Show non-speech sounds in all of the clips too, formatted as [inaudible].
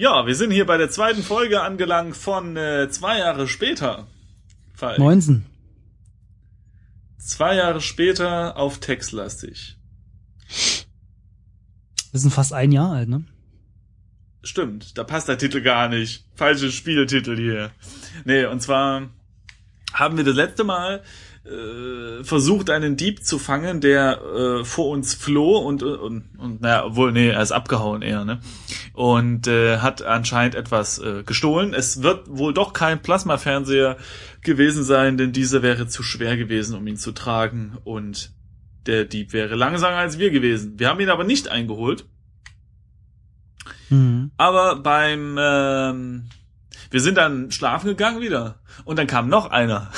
Ja, wir sind hier bei der zweiten Folge angelangt von äh, zwei Jahre später. Falk. 19. Zwei Jahre später auf Textlastig. Wir sind fast ein Jahr alt, ne? Stimmt, da passt der Titel gar nicht. Falsche Spieltitel hier. Nee, und zwar haben wir das letzte Mal äh, versucht, einen Dieb zu fangen, der äh, vor uns floh und, und, und naja, obwohl, nee, er ist abgehauen eher, ne? Und äh, hat anscheinend etwas äh, gestohlen. Es wird wohl doch kein Plasmafernseher gewesen sein, denn dieser wäre zu schwer gewesen, um ihn zu tragen und der Dieb wäre langsamer als wir gewesen. Wir haben ihn aber nicht eingeholt. Mhm. Aber beim ähm, wir sind dann schlafen gegangen wieder und dann kam noch einer.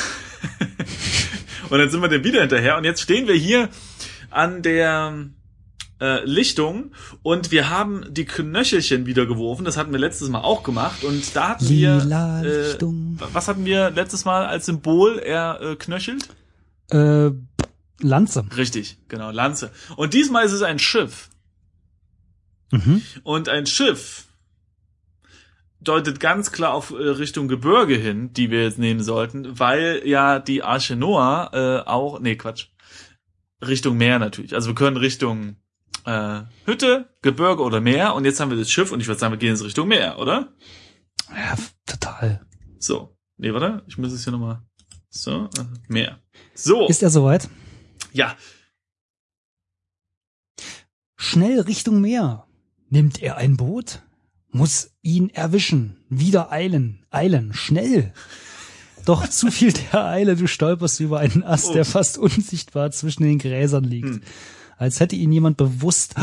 [laughs] und dann sind wir dem wieder hinterher und jetzt stehen wir hier an der äh, Lichtung und wir haben die Knöchelchen wieder geworfen. Das hatten wir letztes Mal auch gemacht und da hatten Lila wir äh, Lichtung. was hatten wir letztes Mal als Symbol er äh, knöchelt? Äh, Lanze. Richtig, genau, Lanze. Und diesmal ist es ein Schiff. Mhm. Und ein Schiff deutet ganz klar auf äh, Richtung Gebirge hin, die wir jetzt nehmen sollten, weil ja die Arche Noah äh, auch, nee, Quatsch, Richtung Meer natürlich. Also wir können Richtung äh, Hütte, Gebirge oder Meer und jetzt haben wir das Schiff und ich würde sagen, wir gehen jetzt Richtung Meer, oder? Ja, total. So. Nee, warte, ich muss es hier nochmal. So, äh, Meer. So, Ist er soweit? ja, Schnell Richtung Meer. Nimmt er ein Boot? Muss ihn erwischen. Wieder eilen. Eilen. Schnell. Doch zu viel der Eile, du stolperst über einen Ast, Oh. der fast unsichtbar zwischen den Gräsern liegt. Hm. Als hätte ihn jemand bewusst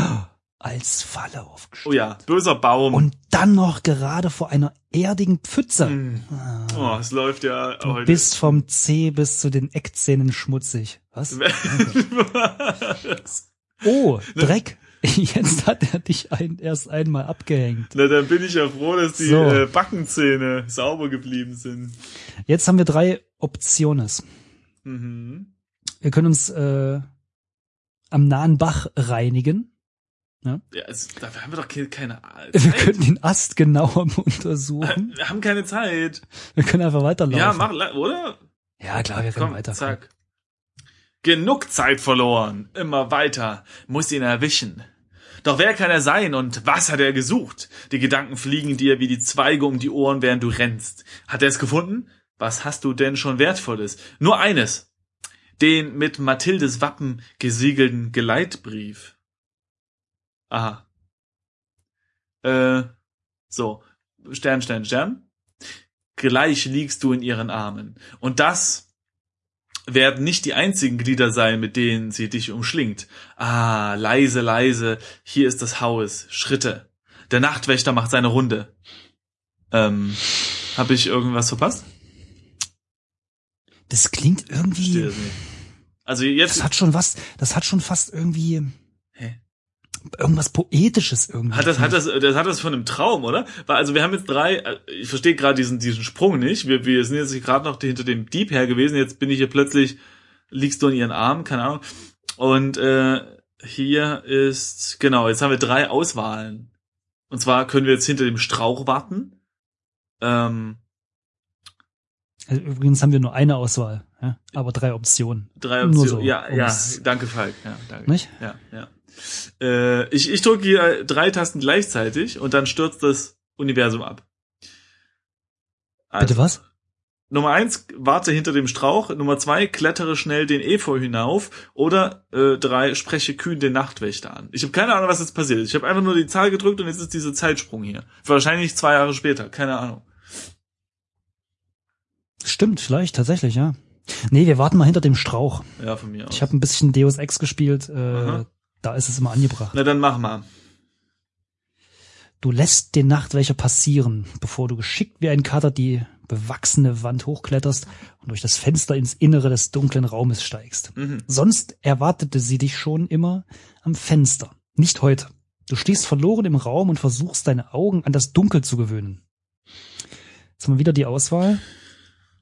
als Falle oh aufgestellt. ja, böser Baum. Und dann noch gerade vor einer erdigen Pfütze. Hm. Oh, es läuft ja Du heute. bist vom Zeh bis zu den Eckzähnen schmutzig. Was? [laughs] Oh, Dreck. [laughs] Jetzt hat er dich ein, erst einmal abgehängt. Na, dann bin ich ja froh, dass die So. äh, Backenzähne sauber geblieben sind. Jetzt haben wir drei Optionen. Mhm. Wir können uns äh, am nahen Bach reinigen. Ja, es, dafür haben wir doch keine, keine [laughs] Wir Zeit. können den Ast genauer [laughs] untersuchen. Wir haben keine Zeit. Wir können einfach weiterlaufen. Ja, mach, oder? Ja, klar, wir können Komm, weiter. zack. Genug Zeit verloren. Immer weiter. Muss ihn erwischen. Doch wer kann er sein und was hat er gesucht? Die Gedanken fliegen dir wie die Zweige um die Ohren, während du rennst. Hat er es gefunden? Was hast du denn schon Wertvolles? Nur eines. Den mit Mathildes Wappen gesiegelten Geleitbrief. Aha. Äh, so. Stern, Stern, Stern. Gleich liegst du in ihren Armen. Und das werden nicht die einzigen Glieder sein, mit denen sie dich umschlingt. Ah, leise, leise, hier ist das Haus, Schritte. Der Nachtwächter macht seine Runde. Ähm, habe ich irgendwas verpasst? Das klingt irgendwie. das. Also Das jetzt hat schon was. Das hat schon fast irgendwie Hä? irgendwas poetisches irgendwie. hat das hat das das hat das von einem Traum, oder? Weil also wir haben jetzt drei. äh, Ich verstehe gerade diesen diesen Sprung nicht. Wir wir sind jetzt gerade noch hinter dem Dieb her gewesen. Jetzt bin ich hier plötzlich liegst du in ihren Armen, keine Ahnung. Und äh, hier ist genau. Jetzt haben wir drei Auswahlen. Und zwar können wir jetzt hinter dem Strauch warten. Ähm, Also übrigens haben wir nur eine Auswahl, ja? aber drei Optionen. drei Nur Optionen. so, ja, ja. Danke, Falk. Ja, danke. Nicht? Ja, ja. Äh, ich ich drücke hier drei Tasten gleichzeitig und dann stürzt das Universum ab. Also, Bitte was? Nummer eins, warte hinter dem Strauch. Nummer zwei, klettere schnell den Efeu hinauf. Oder äh, drei, spreche kühn den Nachtwächter an. Ich habe keine Ahnung, was jetzt passiert ist. Ich habe einfach nur die Zahl gedrückt und jetzt ist dieser Zeitsprung hier. Wahrscheinlich zwei Jahre später, keine Ahnung. Stimmt, vielleicht, tatsächlich, ja. Nee, wir warten mal hinter dem Strauch. Ja, von mir aus. Ich habe ein bisschen Deus Ex gespielt, äh, da ist es immer angebracht. Na dann mach mal. Du lässt den Nachtwächter passieren, bevor du geschickt wie ein Kater die bewachsene Wand hochkletterst und durch das Fenster ins Innere des dunklen Raumes steigst. Mhm. Sonst erwartete sie dich schon immer am Fenster. Nicht heute. Du stehst verloren im Raum und versuchst deine Augen an das Dunkel zu gewöhnen. Jetzt haben wir wieder die Auswahl.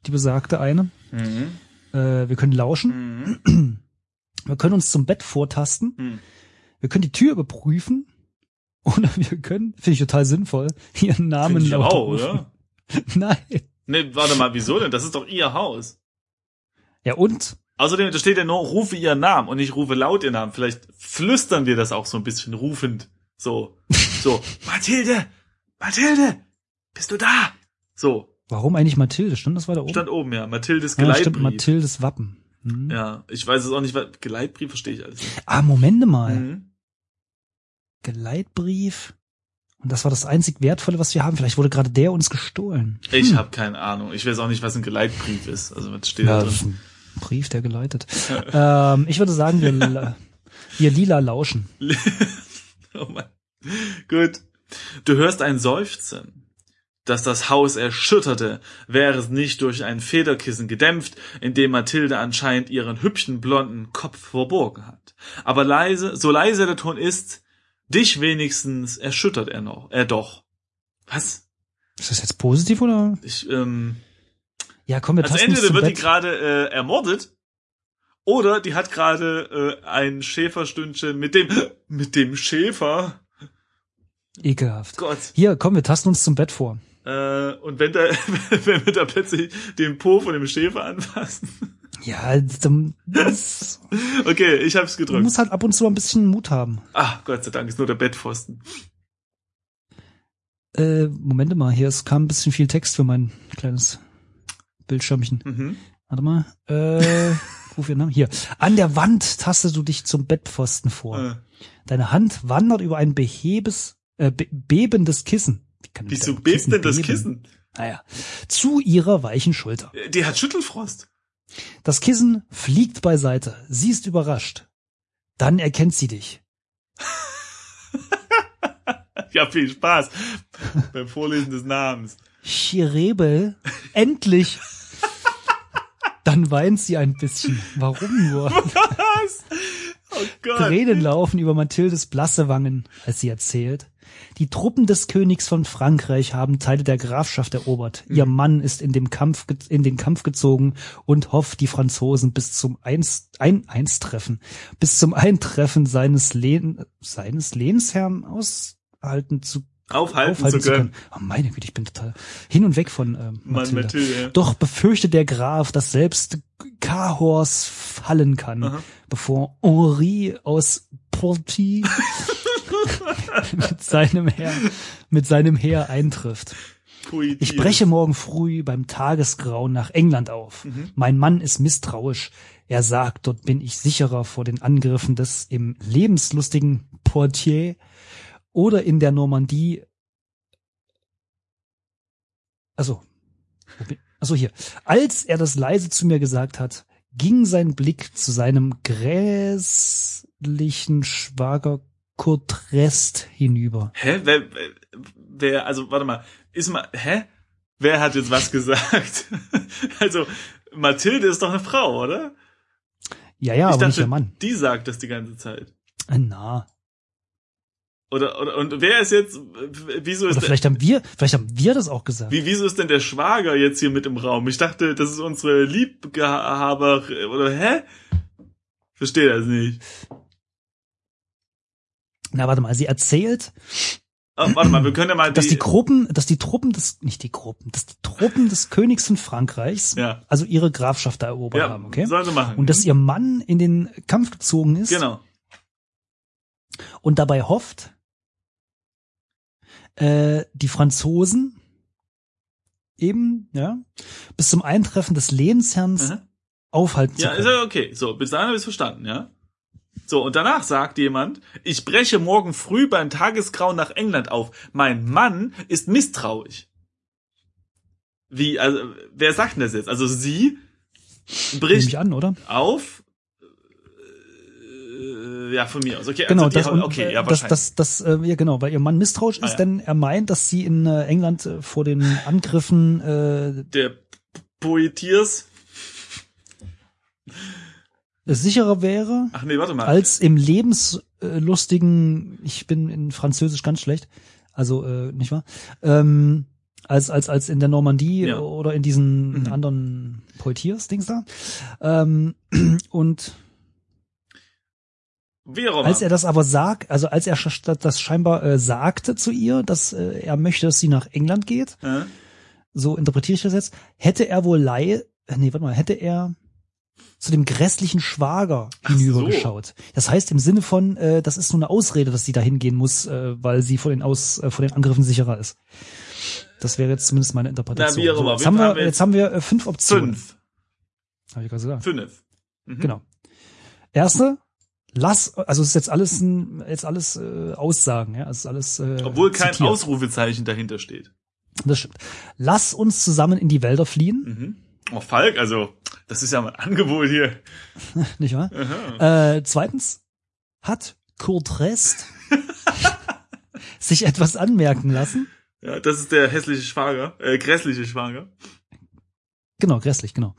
Die besagte eine. Mhm. Äh, wir können lauschen. Mhm. Wir können uns zum Bett vortasten. Mhm. Wir können die Tür überprüfen. Oder wir können, finde ich total sinnvoll, ihren Namen Finde ich laut auch, oder? [laughs] Nein. Nee, warte mal, wieso denn? Das ist doch ihr Haus. Ja, und? Außerdem, da steht ja nur, rufe ihren Namen und ich rufe laut ihren Namen. Vielleicht flüstern wir das auch so ein bisschen rufend. So, so, [laughs] Mathilde, Mathilde, bist du da? So, Warum eigentlich Mathilde? Stimmt das weiter oben? stand oben, ja. Mathildes ja, Geleitbrief. stimmt, Mathildes Wappen. Hm. Ja, ich weiß es auch nicht, weil Geleitbrief verstehe ich alles nicht. Ah, Momente mal. Mhm. Geleitbrief. Und das war das einzig Wertvolle, was wir haben. Vielleicht wurde gerade der uns gestohlen. Ich habe keine Ahnung. Ich weiß auch nicht, was ein Geleitbrief ist. Also was steht Ja, da drin? ein Brief, der geleitet. [laughs] ähm, ich würde sagen, wir, wir lila lauschen. [laughs] oh Mann. Gut. Du hörst ein Seufzen, das das Haus erschütterte, wäre es nicht durch ein Federkissen gedämpft, in dem Mathilde anscheinend ihren hübschen blonden Kopf verborgen hat. Aber leise, so leise der Ton ist, dich wenigstens erschüttert er noch, er doch. Was? Ist das jetzt positiv oder? Ich, ähm, Ja, komm, wir also entweder wird die Bett. gerade äh, ermordet, oder die hat gerade äh, ein Schäferstündchen mit dem, mit dem Schäfer. Ekelhaft. Gott. Hier, komm, wir tasten uns zum Bett vor. Äh, und wenn da, [laughs] wenn wir da plötzlich den Po von dem Schäfer anfassen. Ja, das, [laughs] Okay, ich hab's gedrückt. muss halt ab und zu ein bisschen Mut haben. Ah, Gott sei Dank, ist nur der Bettpfosten. Äh, Moment mal, hier, es kam ein bisschen viel Text für mein kleines Bildschirmchen. Mhm. Warte mal. Äh, ruf ihren Namen. Hier. An der Wand tastest du dich zum Bettpfosten vor. Äh, Deine Hand wandert über ein behebes, äh, be bebendes Kissen. Wieso bebt denn das beben? Kissen? Naja. Zu ihrer weichen Schulter. Äh, Die hat Schüttelfrost. Das Kissen fliegt beiseite. Sie ist überrascht. Dann erkennt sie dich. [laughs] Ja, viel Spaß beim Vorlesen des Namens. Chirebel, endlich. Dann weint sie ein bisschen. Warum nur? [laughs] Was? Oh Gott. Tränen laufen über Mathildes blasse Wangen, als sie erzählt. Die Truppen des Königs von Frankreich haben Teile der Grafschaft erobert. Ihr Mann ist in, dem Kampf, in den Kampf gezogen und hofft, die Franzosen bis zum Eins, ein, Einstreffen, bis zum Eintreffen seines, Lehn, seines Lehnsherrn aushalten zu, Aufhalten, aufhalten zu können. Oh meine Güte, ich bin total hin und weg von ähm, Mathilde. Mathilde. ja. Doch befürchtet der Graf, dass selbst Cahors fallen kann, Aha. bevor Henri aus Porty [laughs] mit seinem Heer, mit seinem Heer eintrifft. Ich breche morgen früh beim Tagesgrauen nach England auf. Mhm. Mein Mann ist misstrauisch. Er sagt, dort bin ich sicherer vor den Angriffen des im lebenslustigen Portier oder in der Normandie. Also, also hier. Als er das leise zu mir gesagt hat, ging sein Blick zu seinem grässlichen Schwager Kurt Rest hinüber. Hä? Wer, wer- also, warte mal, ist mal, hä? Wer hat jetzt was gesagt? [laughs] also, Mathilde ist doch eine Frau, oder? Ja, ja, ich aber nicht der Mann. die sagt das die ganze Zeit. Na. Oder, oder, und wer ist jetzt, wieso ist Oder der, vielleicht haben wir, vielleicht haben wir das auch gesagt. wie, wieso ist denn der Schwager jetzt hier mit im Raum? Ich dachte, das ist unsere Liebhaber, oder, hä? Verstehe das nicht. Na, warte mal, sie erzählt, Oh, warte mal, wir können ja mal dass die Gruppen, dass die Truppen des, nicht die Gruppen, dass die Truppen des Königs von Frankreichs, ja, also ihre Grafschaft da erobert ja, haben, okay? sollen sie machen. Und dass ihr Mann in den Kampf gezogen ist Genau. und dabei hofft, äh, die Franzosen eben, ja, bis zum Eintreffen des Lehnsherrns aufhalten Ja, zu ist können. ja okay. So, bis dahin habe ich verstanden, ja? So, und danach sagt jemand, ich breche morgen früh beim Tagesgrauen nach England auf. Mein Mann ist misstrauisch. Wie, also, wer sagt denn das jetzt? Also sie bricht ich an, oder? auf. Äh, ja, von mir aus. Okay, Genau, also das, und, okay, äh, ja, das, das, das, äh, ja genau, weil ihr Mann misstrauisch Ah, ist, ja. denn er meint, dass sie in äh, England äh, vor den Angriffen äh, Der Poetiers. Sicherer wäre Ach nee, warte mal. als im lebenslustigen, ich bin in Französisch ganz schlecht, also äh, nicht wahr? Ähm, als als als in der Normandie Ja. oder in diesen Mhm. anderen Poitiers Dings da. Ähm, [clears throat] und. Als er das aber sagt, also als er das scheinbar äh, sagte zu ihr, dass äh, er möchte, dass sie nach England geht, Äh? so interpretiere ich das jetzt, hätte er wohl Lei, äh, nee, warte mal, hätte er zu dem grässlichen Schwager Ach so. hinübergeschaut. Das heißt im Sinne von, äh, das ist nur eine Ausrede, dass sie da hingehen muss, äh, weil sie vor den, Aus, äh, vor den Angriffen sicherer ist. Das wäre jetzt zumindest meine Interpretation. Na. So, jetzt, haben wir, jetzt haben wir äh, fünf Optionen. Fünf. Hab ich gerade gesagt. Fünf. Mhm. Genau. Erste, lass, also es ist jetzt alles ein, jetzt alles äh, Aussagen, ja, es ist alles. Äh, Obwohl kein zitiert. Ausrufezeichen dahinter steht. Das stimmt. Lass uns zusammen in die Wälder fliehen, Mhm. Oh, Falk, also, das ist ja mein Angebot hier. [laughs] nicht wahr? Aha. Äh, zweitens, hat Kurt Rest sich etwas anmerken lassen? Ja, das ist der hässliche Schwager, äh, grässliche Schwager. Genau, grässlich, genau.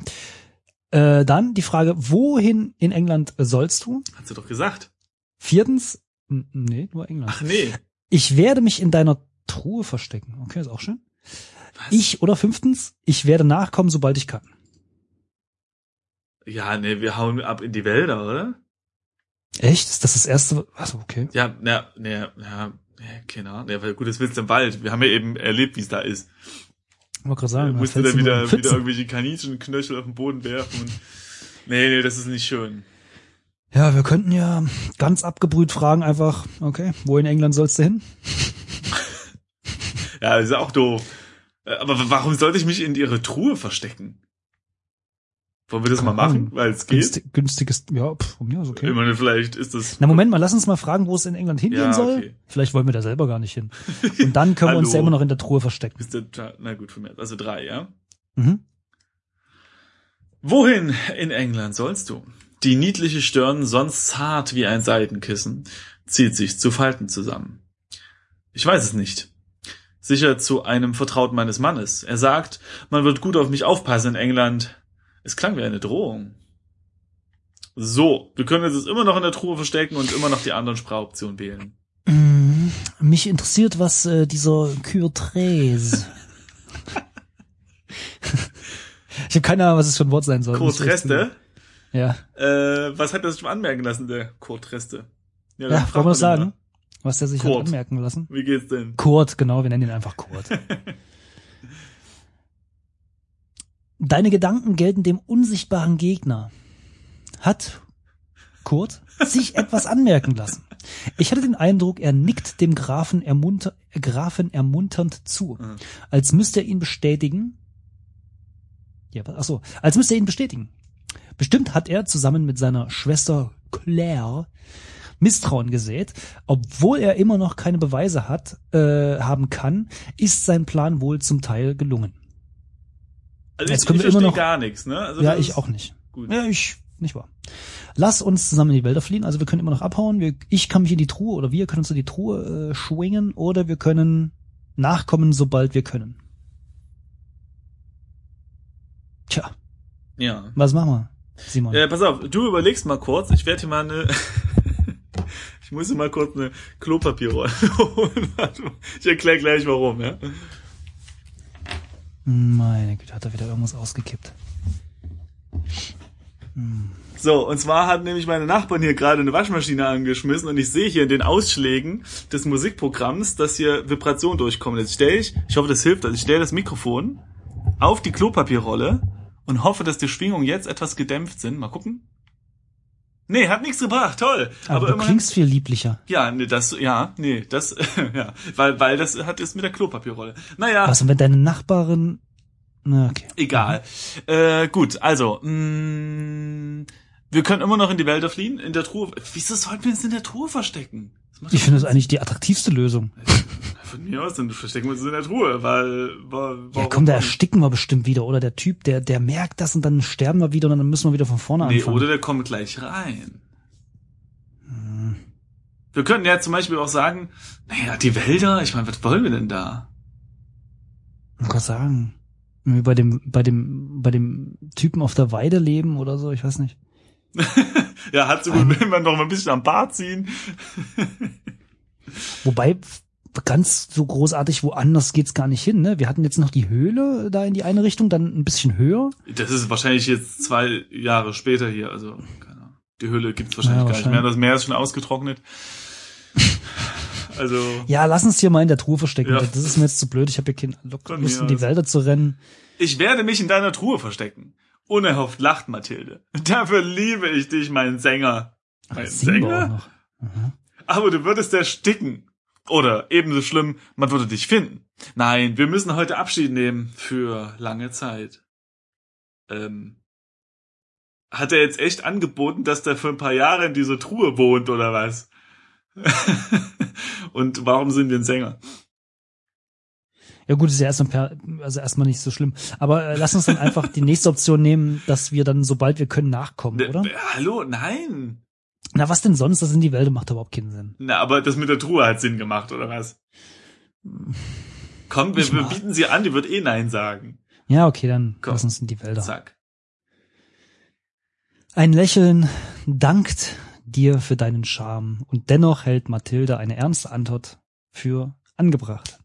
Äh, dann die Frage, wohin in England sollst du? Hat sie doch gesagt. Viertens, nee, nur England. Ach nee. Ich werde mich in deiner Truhe verstecken. Okay, ist auch schön. Ich oder fünftens, ich werde nachkommen, sobald ich kann. Ja, nee, wir hauen ab in die Wälder, oder? Echt? Ist das das erste? Also okay. Ja, na, na, ja, ja, keine Ahnung. Ja, weil gut, das willst du im Wald. Wir haben ja eben erlebt, wie es da ist. Ich wollte gerade Da sagen, musst du da in wieder, wieder irgendwelche Kaninchenknöchel auf den Boden werfen und, nee, nee, das ist nicht schön. Ja, wir könnten ja ganz abgebrüht fragen einfach, okay, wo in England sollst du hin? [laughs] Ja, das ist auch doof. Äh, Aber warum sollte ich mich in ihre Truhe verstecken? Wollen wir das mal Keine Ahnung. machen? Weil es geht. Günstig, günstiges, ja, pff, von mir aus okay. Ich meine, vielleicht ist das. Na Moment mal, lass uns mal fragen, wo es in England hingehen Ja, soll. okay. Vielleicht wollen wir da selber gar nicht hin. Und dann können wir uns [laughs] immer noch in der Truhe verstecken. Ist der, na gut, von mir. Also drei, ja? Mhm. Wohin in England sollst du? Die niedliche Stirn, sonst zart wie ein Seidenkissen, zieht sich zu Falten zusammen. Ich weiß es nicht. Sicher zu einem Vertrauten meines Mannes. Er sagt, man wird gut auf mich aufpassen in England. Es klang wie eine Drohung. So, wir können uns jetzt immer noch in der Truhe verstecken und immer noch die anderen Sprachoptionen wählen. Mm, Mich interessiert, was äh, dieser Kürtres. ich habe keine Ahnung, was es für ein Wort sein soll. Kurt Muss ich echt Reste, Ja, äh, was hat er sich mal anmerken lassen, der Kurt Reste? dann ja frag wollen wir den mal. Was der sich hat Kurt. anmerken lassen? Wie geht's denn? Kurt, genau, wir nennen ihn einfach Kurt. [laughs] Deine Gedanken gelten dem unsichtbaren Gegner. Hat Kurt sich etwas anmerken lassen. Ich hatte den Eindruck, er nickt dem Grafen, ermunter, Grafen ermunternd zu, Mhm. als müsste er ihn bestätigen. Ja, ach so, als müsste er ihn bestätigen. Bestimmt hat er zusammen mit seiner Schwester Claire Misstrauen gesät. Obwohl er immer noch keine Beweise hat, äh, haben kann, ist sein Plan wohl zum Teil gelungen. Also Jetzt ich, können ich wir immer verstehe noch- gar nichts, ne? Also ja, ich auch nicht. Gut. Ja, ich, nicht wahr. Lass uns zusammen in die Wälder fliehen. Also wir können immer noch abhauen. Wir, ich kann mich in die Truhe oder wir können uns in die Truhe äh, schwingen oder wir können nachkommen, sobald wir können. Tja, Ja. was machen wir, Simon? Äh, pass auf, du überlegst mal kurz. Ich werde hier mal eine. [laughs] ich muss mal kurz eine Klopapierrolle [laughs] holen. Ich erkläre gleich warum, ja. Meine Güte, hat er wieder irgendwas ausgekippt. So, und zwar hat nämlich meine Nachbarn hier gerade eine Waschmaschine angeschmissen und ich sehe hier in den Ausschlägen des Musikprogramms, dass hier Vibrationen durchkommen. Jetzt stelle ich, ich hoffe, das hilft, also ich stelle das Mikrofon auf die Klopapierrolle und hoffe, dass die Schwingungen jetzt etwas gedämpft sind. Mal gucken. Nee, hat nichts gebracht, toll. Aber, du immerhin- klingst viel lieblicher. Ja, nee, das, ja, nee, das, [laughs] ja, weil, weil das hat ist mit der Klopapierrolle. Naja, Was, und wenn deine Nachbarin, na, okay. egal. Äh, gut, also, mh, wir können immer noch in die Wälder fliehen, in der Truhe. Wieso sollten wir uns in der Truhe verstecken? Ich finde das eigentlich die attraktivste Lösung. [laughs] Von mir aus, dann verstecken wir uns in der Truhe, weil, weil Ja, warum- komm, da ersticken wir bestimmt wieder. Oder der Typ, der, der merkt das und dann sterben wir wieder und dann müssen wir wieder von vorne Nee, anfangen. oder der kommt gleich rein. Wir könnten ja zum Beispiel auch sagen, naja, die Wälder, ich meine, was wollen wir denn da? Ich kann sagen. Wie bei dem, bei dem, bei dem Typen auf der Weide leben oder so, ich weiß nicht. [laughs] Ja, hat so gut, will man noch mal ein bisschen am Bart ziehen. Wobei, ganz so großartig woanders geht's gar nicht hin, ne? Wir hatten jetzt noch die Höhle da in die eine Richtung, dann ein bisschen höher. Das ist wahrscheinlich jetzt zwei Jahre später hier, also keine Ahnung. Die Hülle gibt's wahrscheinlich Ja, gar nicht mehr. Das Meer ist schon ausgetrocknet. Also. Also, Ja, lass uns hier mal in der Truhe verstecken. Ja. Das ist mir jetzt zu blöd. Ich habe hier keine Lust, Von Lust in die aus. Wälder zu rennen. ich werde mich in deiner Truhe verstecken. Unerhofft lacht Mathilde. Dafür liebe ich dich, mein Sänger. Mein auch Sänger? Aber du würdest ersticken. Oder ebenso schlimm, man würde dich finden. Nein, wir müssen heute Abschied nehmen für lange Zeit. Ähm, hat er jetzt echt angeboten, dass der für ein paar Jahre in dieser Truhe wohnt oder was? [laughs] Und warum sind wir ein Sänger? Ja gut, ist ja erstmal per, also erstmal nicht so schlimm. Aber äh, lass uns dann einfach die nächste Option nehmen, dass wir dann, sobald wir können, nachkommen, oder? Äh, Hallo, nein. Na, was denn sonst? Das in die Wälder macht überhaupt keinen Sinn. Na, aber das mit der Truhe hat Sinn gemacht, oder was? Komm, wir, wir bieten sie an, die wird eh Nein sagen. Ja, okay, dann Komm. lass uns in die Wälder. Zack. Ein Lächeln dankt dir für deinen Charme und dennoch hält Mathilde eine ernste Antwort für angebracht.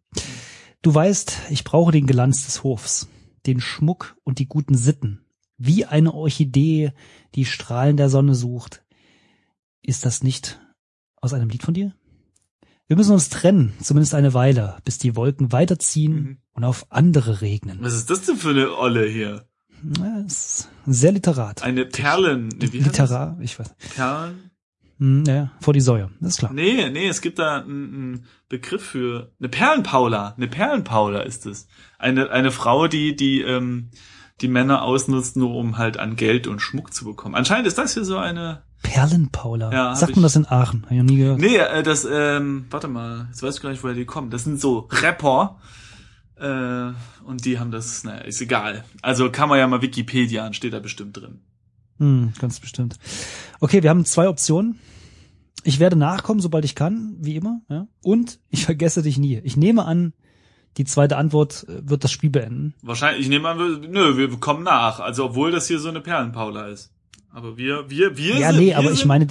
Du weißt, ich brauche den Glanz des Hofs, den Schmuck und die guten Sitten. Wie eine Orchidee, die Strahlen der Sonne sucht. Ist das nicht aus einem Lied von dir? Wir müssen uns trennen, zumindest eine Weile, bis die Wolken weiterziehen Mhm. und auf andere regnen. Was ist das denn für eine Olle hier? Ja, es ist sehr literat. Eine Perlen. Wie? Literar, ich weiß. Perlen? Hm, ja, vor die Säue, das ist klar. Nee, nee, es gibt da einen, einen Begriff für eine Perlenpaula. Eine Perlenpaula ist es. Eine eine Frau, die die ähm, die Männer ausnutzt, nur um halt an Geld und Schmuck zu bekommen. Anscheinend ist das hier so eine. Perlenpaula. Ja, Sagt man das in Aachen? Hab ich noch nie gehört. Nee, äh, das ähm, warte mal, jetzt weiß ich gar nicht, woher die kommen. Das sind so Rapper. Äh, und die haben das, naja, ist egal. Also kann man ja mal Wikipedia, steht da bestimmt drin. Hm, ganz bestimmt. Okay, wir haben zwei Optionen. Ich werde nachkommen, sobald ich kann, wie immer. Ja? Und ich vergesse dich nie. Ich nehme an, die zweite Antwort äh, wird das Spiel beenden. Wahrscheinlich, ich nehme an, wir, nö, wir kommen nach. Also obwohl das hier so eine Perlenpaula ist. Aber wir, wir, wir Ja, sind, nee, wir aber ich sind- meine,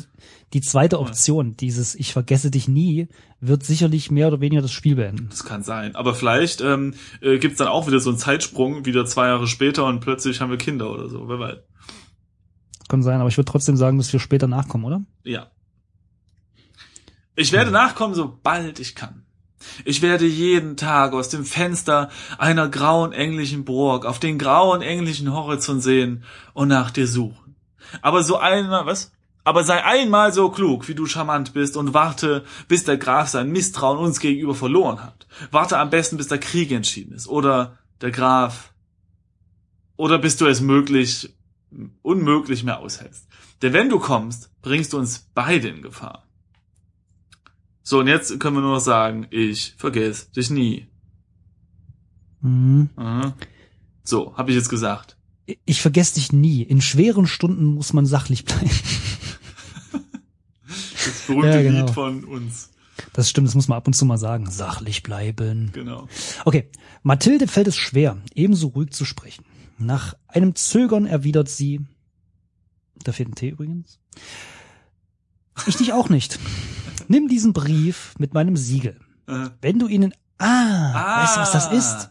die zweite Option, dieses Ich vergesse dich nie, wird sicherlich mehr oder weniger das Spiel beenden. Das kann sein. Aber vielleicht ähm, äh, gibt's dann auch wieder so einen Zeitsprung, wieder zwei Jahre später und plötzlich haben wir Kinder oder so. Wer weiß. Kann sein, aber ich würde trotzdem sagen, dass wir später nachkommen, oder? Ja. Ich werde nachkommen, sobald ich kann. Ich werde jeden Tag aus dem Fenster einer grauen englischen Burg auf den grauen englischen Horizont sehen und nach dir suchen. Aber so einmal, was? Aber sei einmal so klug, wie du charmant bist und warte, bis der Graf sein Misstrauen uns gegenüber verloren hat. Warte am besten, bis der Krieg entschieden ist. Oder der Graf. Oder bis du es möglich, unmöglich mehr aushältst. Denn wenn du kommst, bringst du uns beide in Gefahr. So, und jetzt können wir nur noch sagen, ich vergesse dich nie. Mhm. So, habe ich jetzt gesagt. Ich vergesse dich nie. In schweren Stunden muss man sachlich bleiben. [laughs] Das berühmte Ja, genau. Lied von uns. Das stimmt, das muss man ab und zu mal sagen. Sachlich bleiben. Genau. Okay, Mathilde fällt es schwer, ebenso ruhig zu sprechen. Nach einem Zögern erwidert sie, da fehlt ein T übrigens, ich dich auch nicht. Nimm diesen Brief mit meinem Siegel. Äh, Wenn du ihnen, ah, ah, weißt du, was das ist?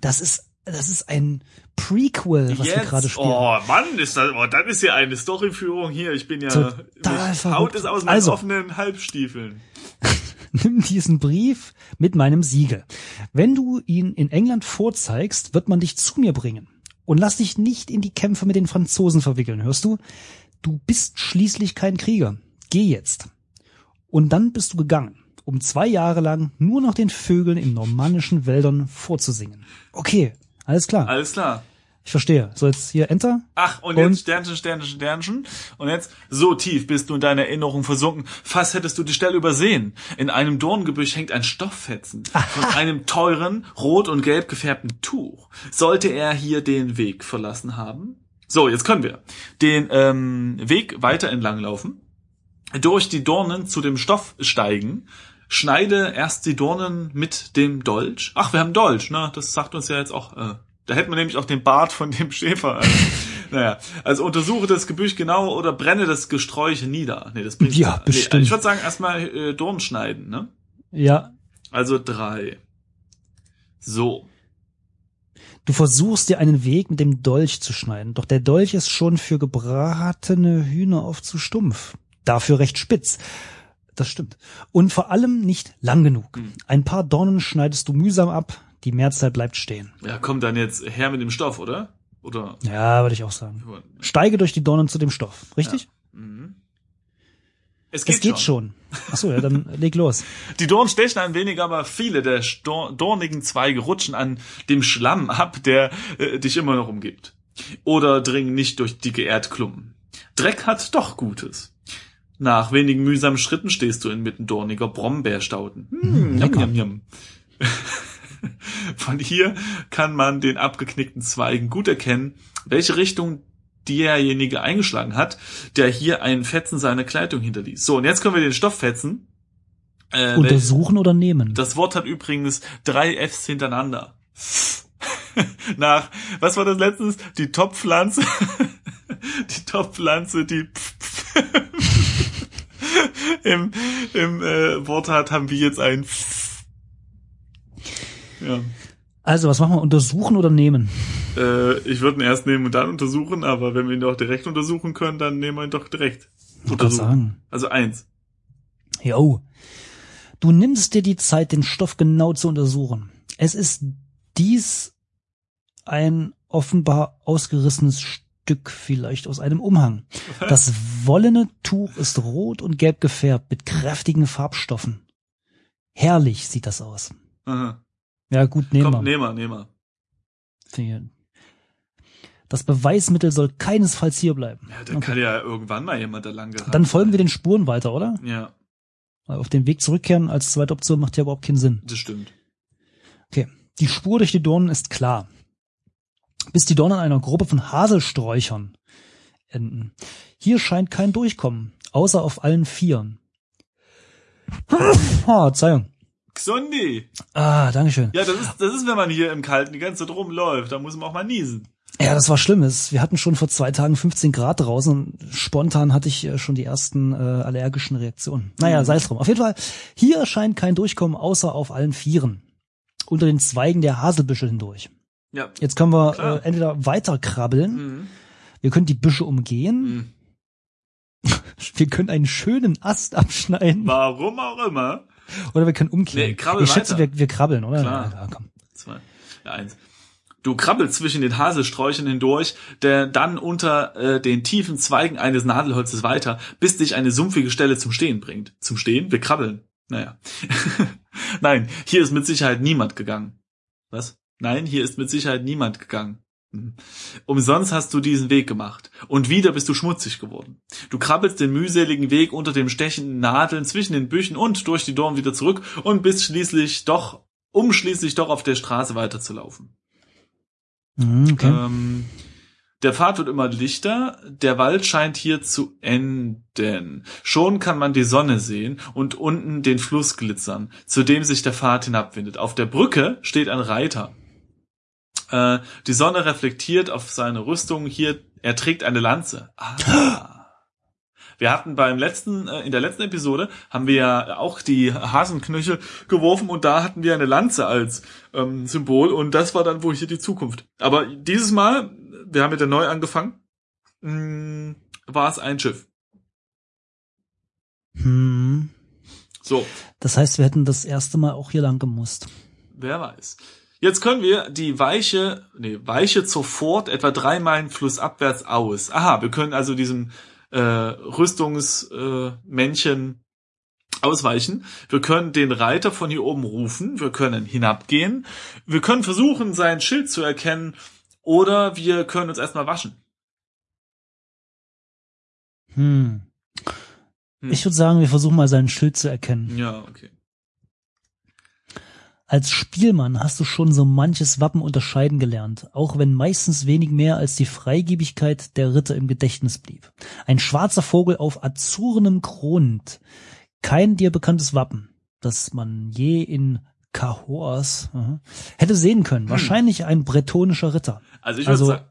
Das ist, das ist ein Prequel, was wir Jetzt, gerade spielen. oh Mann, ist das, oh, das ist ja eine Storyführung hier. Ich bin ja, Total mich verrückt. haut es aus meinen Also. offenen Halbstiefeln. [laughs] Nimm diesen Brief mit meinem Siegel. Wenn du ihn in England vorzeigst, wird man dich zu mir bringen. Und lass dich nicht in die Kämpfe mit den Franzosen verwickeln, hörst du? Du bist schließlich kein Krieger. Geh jetzt. Und dann bist du gegangen, um zwei Jahre lang nur noch den Vögeln in normannischen Wäldern vorzusingen. Okay, alles klar. Alles klar. Ich verstehe. So, jetzt hier Enter. Ach, und, Und- jetzt Sternchen, Sternchen, Sternchen. Und jetzt, so tief bist du in deine Erinnerung versunken, fast hättest du die Stelle übersehen. In einem Dorngebüsch hängt ein Stofffetzen von [laughs] einem teuren, rot und gelb gefärbten Tuch. Sollte er hier den Weg verlassen haben? So, jetzt können wir den ähm, Weg weiter entlang laufen, durch die Dornen zu dem Stoff steigen, schneide erst die Dornen mit dem Dolch. Ach, wir haben Dolch, ne? Das sagt uns ja jetzt auch. Äh, da hätten wir nämlich auch den Bart von dem Schäfer. Äh, [laughs] naja, also untersuche das Gebüsch genau oder brenne das Gesträuch nieder. Nee, das bringt Ja, Nee, bestimmt. ich würde sagen, erstmal äh, Dorn schneiden, ne? Ja, Also drei. So. Du versuchst dir einen Weg mit dem Dolch zu schneiden, doch der Dolch ist schon für gebratene Hühner oft zu stumpf. Dafür recht spitz. Das stimmt. Und vor allem nicht lang genug. Hm. Ein paar Dornen schneidest du mühsam ab, die Mehrzahl bleibt stehen. Ja, komm dann jetzt her mit dem Stoff, oder? Oder? Ja, würde ich auch sagen. Steige durch die Dornen zu dem Stoff, richtig? Mhm. Es geht, es geht schon. Ach so, ja, dann [laughs] leg los. Die Dornen stechen ein wenig, aber viele der dornigen Zweige rutschen an dem Schlamm ab, der äh, dich immer noch umgibt. Oder dringen nicht durch dicke Erdklumpen. Dreck hat doch Gutes. Nach wenigen mühsamen Schritten stehst du inmitten dorniger Brombeerstauden. Hm, lecker. njam. [laughs] Von hier kann man den abgeknickten Zweigen gut erkennen, welche Richtung derjenige eingeschlagen hat, der hier einen Fetzen seiner Kleidung hinterließ. So, und jetzt können wir den Stoff fetzen. Äh, Untersuchen oder nehmen? das Wort hat übrigens drei Fs hintereinander. [laughs] Nach, was war das letztens? Die Top-Pflanze. [laughs] Die Top-Pflanze, die im, im äh, Wort hat, haben wir jetzt ein ja. Also, was machen wir? Untersuchen oder nehmen? Äh, ich würde ihn erst nehmen und dann untersuchen, aber wenn wir ihn doch direkt untersuchen können, dann nehmen wir ihn doch direkt. Gerade sagen. Also eins. Jo. Du nimmst dir die Zeit, den Stoff genau zu untersuchen. Es ist dies ein offenbar ausgerissenes Stück, vielleicht aus einem Umhang. Das wollene Tuch ist rot und gelb gefärbt mit kräftigen Farbstoffen. Herrlich sieht das aus. Aha. Ja, gut, nehmen Komm. Finde ich- Das Beweismittel soll keinesfalls hier bleiben. Ja, dann kann ja irgendwann mal jemand da lang Dann folgen wir den Spuren weiter, oder? Ja, Weil Auf den Weg zurückkehren als zweite Option macht ja überhaupt keinen Sinn. das stimmt. Okay. Die Spur durch die Dornen ist klar. Bis die Dornen einer Gruppe von Haselsträuchern enden. Hier scheint kein Durchkommen, außer auf allen Vieren. [laughs] Oh, Verzeihung. Xondi! Ah, Dankeschön. Ja, das ist, das ist, wenn man hier im Kalten die ganze Zeit rumläuft, da muss man auch mal niesen. Ja, das war schlimm. Wir hatten schon vor zwei Tagen 15 Grad draußen und spontan hatte ich äh, schon die ersten äh, allergischen Reaktionen. Naja, sei es drum. Auf jeden Fall, hier scheint kein Durchkommen, außer auf allen Vieren. Unter den Zweigen der Haselbüsche hindurch. Ja. Jetzt können wir Klar. äh, entweder weiter krabbeln, Mhm. wir können die Büsche umgehen, Mhm. [laughs] wir können einen schönen Ast abschneiden Warum auch immer. oder wir können umkehren. Nee, krabbel ich schätze, wir, wir krabbeln, oder? Klar. Ja, komm. Zwei. Ja, eins. Du krabbelst zwischen den Haselsträuchern hindurch, der dann unter äh, den tiefen Zweigen eines Nadelholzes weiter, bis dich eine sumpfige Stelle zum Stehen bringt. Zum Stehen? Wir krabbeln. Naja. [laughs] Nein, hier ist mit Sicherheit niemand gegangen. Was? Nein, hier ist mit Sicherheit niemand gegangen. Hm. Umsonst hast du diesen Weg gemacht. Und wieder bist du schmutzig geworden. Du krabbelst den mühseligen Weg unter dem stechenden Nadeln zwischen den Büchen und durch die Dornen wieder zurück und bist schließlich doch, um schließlich doch auf der Straße weiterzulaufen. Mhm, Okay. Ähm, der Pfad wird immer lichter, der Wald scheint hier zu enden. Schon kann man die Sonne sehen und unten den Fluss glitzern, zu dem sich der Pfad hinabwindet. Auf der Brücke steht ein Reiter. Äh, die Sonne reflektiert auf seine Rüstung. Hier, er trägt eine Lanze. Ah. Wir hatten beim letzten, äh, in der letzten Episode haben wir ja auch die Hasenknöchel geworfen und da hatten wir eine Lanze als ähm, Symbol und das war dann wohl hier die Zukunft. Aber dieses Mal, wir haben mit der neu angefangen, mh, war es ein Schiff. Hm. So, Das heißt, wir hätten das erste Mal auch hier lang gemusst. wer weiß. Jetzt können wir die Weiche, nee, Weiche zur Fort etwa drei Meilen flussabwärts aus. Aha, wir können also diesem äh, Rüstungsmännchen äh, ausweichen. Wir können den Reiter von hier oben rufen. Wir können hinabgehen. Wir können versuchen, sein Schild zu erkennen. Oder wir können uns erstmal waschen. Hm. Hm. Ich würde sagen, wir versuchen mal sein Schild zu erkennen. Ja, okay. Als Spielmann hast du schon so manches Wappen unterscheiden gelernt, auch wenn meistens wenig mehr als die Freigebigkeit der Ritter im Gedächtnis blieb. Ein schwarzer Vogel auf azurnem Grund. Kein dir bekanntes Wappen, das man je in Cahors aha, hätte sehen können. Wahrscheinlich ein bretonischer Ritter. Also ich würde Also- sagen,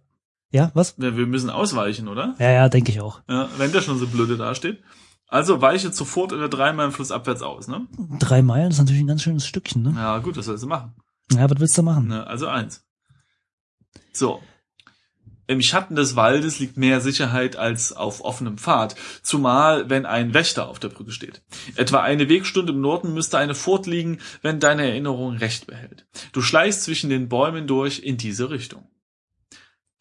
Ja, was? wir müssen ausweichen, oder? Ja, ja, denke ich auch. Ja, wenn der schon so blöde dasteht. Also weiche sofort in der dreimal flussabwärts aus, ne? Drei Meilen ist natürlich ein ganz schönes Stückchen, ne? Ja, gut, was sollst du machen? Ja, was willst du machen? Ne, also eins. So. Im Schatten des Waldes liegt mehr Sicherheit als auf offenem Pfad, zumal wenn ein Wächter auf der Brücke steht. Etwa eine Wegstunde im Norden müsste eine Furt liegen, wenn deine Erinnerung recht behält. Du schleichst zwischen den Bäumen durch in diese Richtung.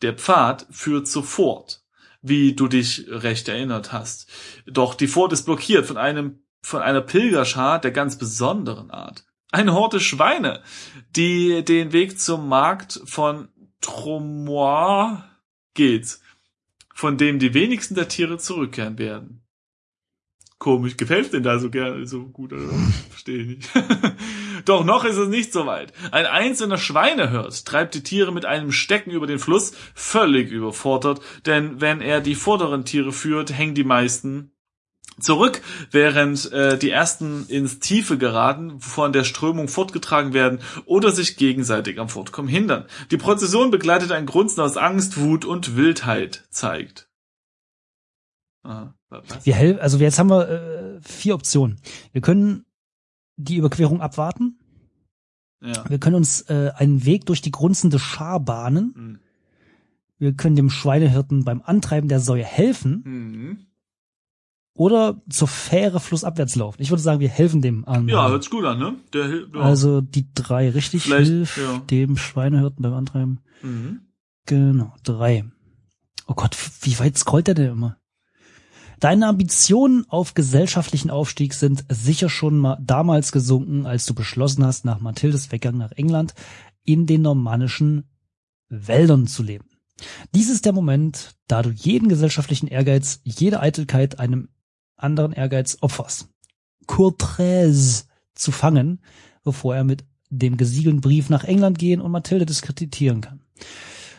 Der Pfad führt zur Fort, wie du dich recht erinnert hast. Doch die Fort ist blockiert von einem von einer Pilgerschar der ganz besonderen Art. Eine Horte Schweine, die den Weg zum Markt von Tromois geht, von dem die wenigsten der Tiere zurückkehren werden. Komisch, gefällt denn da so gerne so gut, oder? Verstehe ich nicht. [laughs] Doch noch ist es nicht so weit. Ein einzelner Schweinehirt treibt die Tiere mit einem Stecken über den Fluss, völlig überfordert, denn wenn er die vorderen Tiere führt, hängen die meisten zurück, während äh, die ersten ins Tiefe geraten, von der Strömung fortgetragen werden oder sich gegenseitig am Fortkommen hindern. Die Prozession begleitet ein Grunzen aus Angst, Wut und Wildheit zeigt. Aha, wir helfen, also jetzt haben wir äh, vier Optionen. Wir können die Überquerung abwarten. Ja. Wir können uns äh, einen Weg durch die grunzende Schar bahnen. Mhm. Wir können dem Schweinehirten beim Antreiben der Säue helfen. Mhm oder zur Fähre flussabwärts laufen. Ich würde sagen, wir helfen dem an. Ja, hört's gut an, ne? Der, ja. Also die drei richtig Vielleicht, hilft ja. dem Schweinehirten beim Antreiben. Mhm. Genau, drei. Oh Gott, wie weit scrollt der denn immer? Deine Ambitionen auf gesellschaftlichen Aufstieg sind sicher schon mal damals gesunken, als du beschlossen hast, nach Mathildes Weggang nach England in den normannischen Wäldern zu leben. Dies ist der Moment, da du jeden gesellschaftlichen Ehrgeiz, jede Eitelkeit einem anderen Ehrgeiz opferst. Courträze zu fangen, bevor er mit dem gesiegelten Brief nach England gehen und Mathilde diskreditieren kann.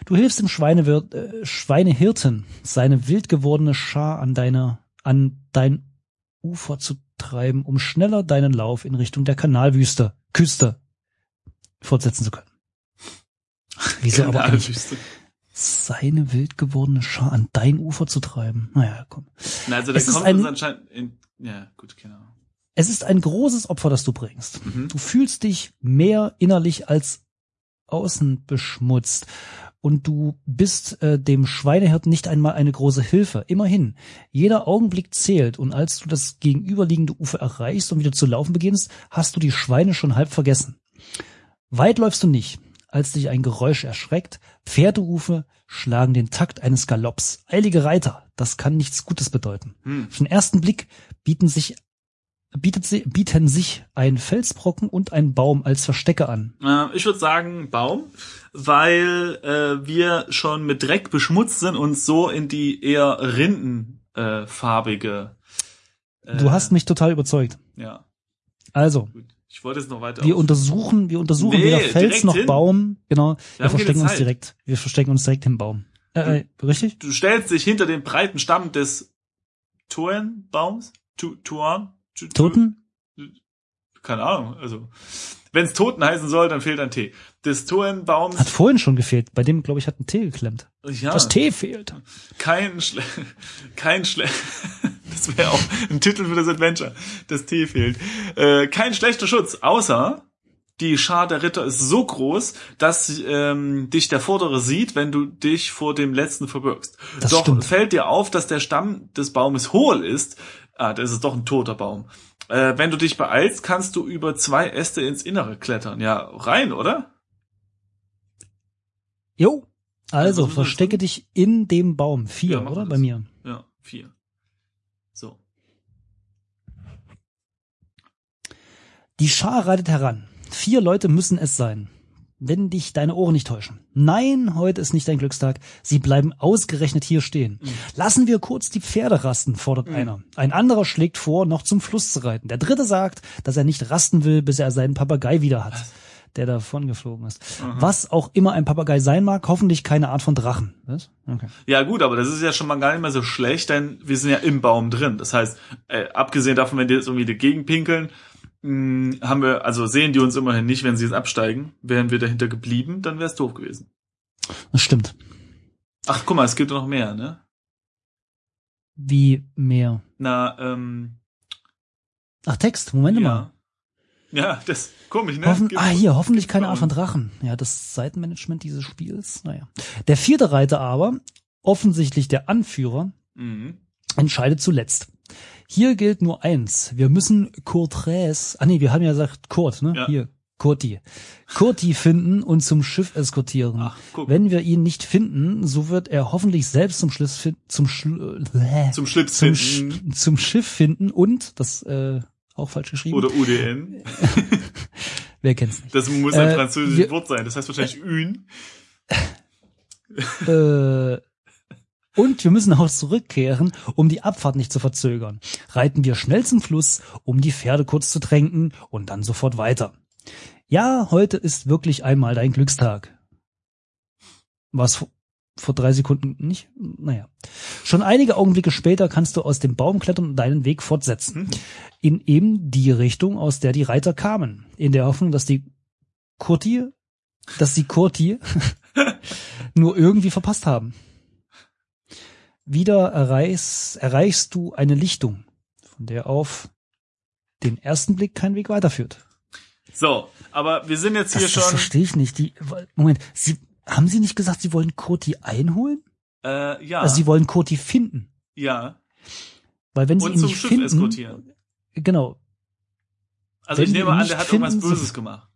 Du hilfst dem Schweinewirt, äh, Schweinehirten, seine wild gewordene Schar an deiner, an dein Ufer zu treiben, um schneller deinen Lauf in Richtung der Kanalwüste, Küste fortsetzen zu können. Wieso aber eigentlich? seine wild gewordene Schar an dein Ufer zu treiben. Naja, komm. Na, also es kommt ein, anscheinend in, ja, gut, genau. Es ist ein großes Opfer, das du bringst. Mhm. Du fühlst dich mehr innerlich als außen beschmutzt. Und du bist äh, dem Schweinehirten nicht einmal eine große Hilfe. Immerhin, jeder Augenblick zählt und als du das gegenüberliegende Ufer erreichst und wieder zu laufen beginnst, hast du die Schweine schon halb vergessen. Weit läufst du nicht als dich ein Geräusch erschreckt. Pferderufe schlagen den Takt eines Galopps. Eilige Reiter, das kann nichts Gutes bedeuten. Hm. Auf den ersten Blick bieten sich bietet sie, bieten sich ein Felsbrocken und ein Baum als Verstecke an. Äh, ich würde sagen Baum, weil äh, wir schon mit Dreck beschmutzt sind und so in die eher rindenfarbige. Äh, du hast mich total überzeugt. Ja. Also, Gut. Ich wollte es noch weiter. Wir untersuchen, wir untersuchen nee, weder Fels noch hin. Baum. Genau. Wir, wir verstecken uns direkt. Wir verstecken uns direkt im Baum. Äh, äh, richtig? Du stellst dich hinter den breiten Stamm des Tuenbaums. Tu, Tuan? Toten? Keine Ahnung. Also, wenn es Toten heißen soll, dann fehlt ein T. Des Tuenbaums. Hat vorhin schon gefehlt. Bei dem, glaube ich, hat ein T geklemmt. Ja. Das T fehlt. Kein Schle kein Schle [laughs] das wäre auch ein Titel für das Adventure. Das T fehlt. Äh, kein schlechter Schutz, außer die Schar der Ritter ist so groß, dass ähm, dich der Vordere sieht, wenn du dich vor dem letzten verbirgst. Das doch stimmt. fällt dir auf, dass der Stamm des Baumes hohl ist. Ah, das ist doch ein toter Baum. Äh, wenn du dich beeilst, kannst du über zwei Äste ins Innere klettern. Ja, rein, oder? Jo. Also, also verstecke dich in dem Baum. Vier, ja, oder? Bei mir. Ja, vier. So. Die Schar reitet heran. Vier Leute müssen es sein. Wenn dich deine Ohren nicht täuschen. Nein, heute ist nicht dein Glückstag. Sie bleiben ausgerechnet hier stehen. Mhm. Lassen wir kurz die Pferde rasten, fordert mhm. einer. Ein anderer schlägt vor, noch zum Fluss zu reiten. Der dritte sagt, dass er nicht rasten will, bis er seinen Papagei wieder hat. Was? der davon geflogen ist. Mhm. Was auch immer ein Papagei sein mag, hoffentlich keine Art von Drachen. Was? Okay. Ja gut, aber das ist ja schon mal gar nicht mehr so schlecht, denn wir sind ja im Baum drin. Das heißt, äh, abgesehen davon, wenn die jetzt irgendwie dagegen pinkeln, mh, hm, haben wir, also sehen die uns immerhin nicht, wenn sie jetzt absteigen. Wären wir dahinter geblieben, dann wäre es doof gewesen. Das stimmt. Ach, guck mal, es gibt noch mehr, ne? Wie mehr? Na, ähm. Ach, Text, Moment ja. mal. Ja, das komisch, ne? Hoffen, ah, hier, hoffentlich keine Art von. Drachen. Ja, das Seitenmanagement dieses Spiels, naja. Der vierte Reiter aber, offensichtlich der Anführer, Mhm. entscheidet zuletzt. Hier gilt nur eins. Wir müssen Courträs, ah nee, wir haben ja gesagt Kurt, ne? Ja. Hier, Kurti. Kurti finden und zum Schiff eskortieren. Ach, guck. Wenn wir ihn nicht finden, so wird er hoffentlich selbst zum Schluss fin zum Schl äh, Zum Schlips zum, finden. Sch zum Schiff finden und das äh, auch falsch geschrieben. Oder UDN. [laughs] Wer kennt's nicht? Das muss ein Äh, französisches wir- Wort sein. Das heißt wahrscheinlich Ün. [laughs] äh, und wir müssen auch zurückkehren, um die Abfahrt nicht zu verzögern. Reiten wir schnell zum Fluss, um die Pferde kurz zu tränken und dann sofort weiter. Ja, heute ist wirklich einmal dein Glückstag. Was vor, drei Sekunden nicht? Naja. Schon einige Augenblicke später kannst du aus dem Baum klettern und deinen Weg fortsetzen. Hm. In eben die Richtung, aus der die Reiter kamen. In der Hoffnung, dass die Kurti, dass die Kurti [laughs] nur irgendwie verpasst haben. Wieder erreichst, erreichst du eine Lichtung, von der auf den ersten Blick kein Weg weiterführt. So, aber wir sind jetzt Das, hier das schon. verstehe ich nicht. Die, Moment, Sie, haben Sie nicht gesagt, Sie wollen Kurti einholen? Äh, ja. Also Sie wollen Kurti finden. ja. Weil wenn Sie Und ihn zum nicht Schiff finden, eskortieren. genau. Also ich wenn nehme wir ihn an, der hat irgendwas Böses gemacht.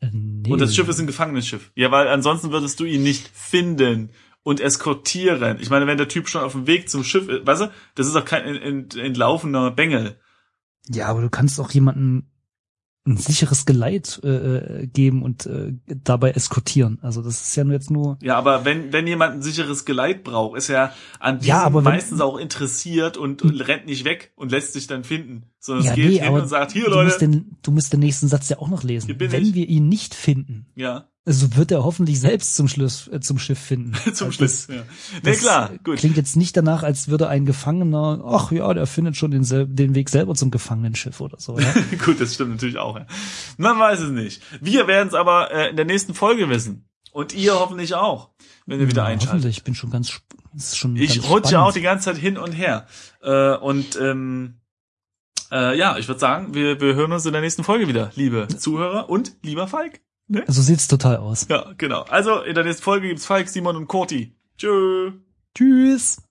Äh, nee. Und das Schiff ist ein Gefangenenschiff. Ja, weil ansonsten würdest du ihn nicht finden und eskortieren. Ich meine, wenn der Typ schon auf dem Weg zum Schiff ist, weißt du, das ist doch kein ent- ent- entlaufener Bengel. Ja, aber du kannst auch jemanden ein sicheres Geleit äh, äh, geben und äh, dabei eskortieren. Also das ist ja nur jetzt nur. Ja, aber wenn, wenn jemand ein sicheres Geleit braucht, ist er an diesem Ja, aber wenn- meistens auch interessiert und, und rennt nicht weg und lässt sich dann finden. Sondern ja, es geht nee, hin aber und sagt, hier du musst, Leute. den, du musst den nächsten Satz ja auch noch lesen. Wenn ich. wir ihn nicht finden, Ja, so wird er hoffentlich selbst zum Schluss äh, zum Schiff finden. [laughs] zum Also Schluss. Ja. Nee, klar, gut. Klingt jetzt nicht danach, als würde ein Gefangener, ach ja, der findet schon den, den Weg selber zum Gefangenenschiff oder so. Ja? [laughs] Gut, das stimmt natürlich auch. Ja. Man weiß es nicht. Wir werden es aber äh, in der nächsten Folge wissen. Und ihr hoffentlich auch, wenn ihr wieder Ja, einschaltet. Hoffentlich, ich bin schon ganz, ist schon Ich rutsche auch die ganze Zeit hin und her. Äh, und ähm, äh, ja, ich würde sagen, wir, wir hören uns in der nächsten Folge wieder, liebe Zuhörer und lieber Falk. Ne? So sieht's total aus. Ja, genau. Also in der nächsten Folge gibt's Falk, Simon und Corti. Tschö. Tschüss.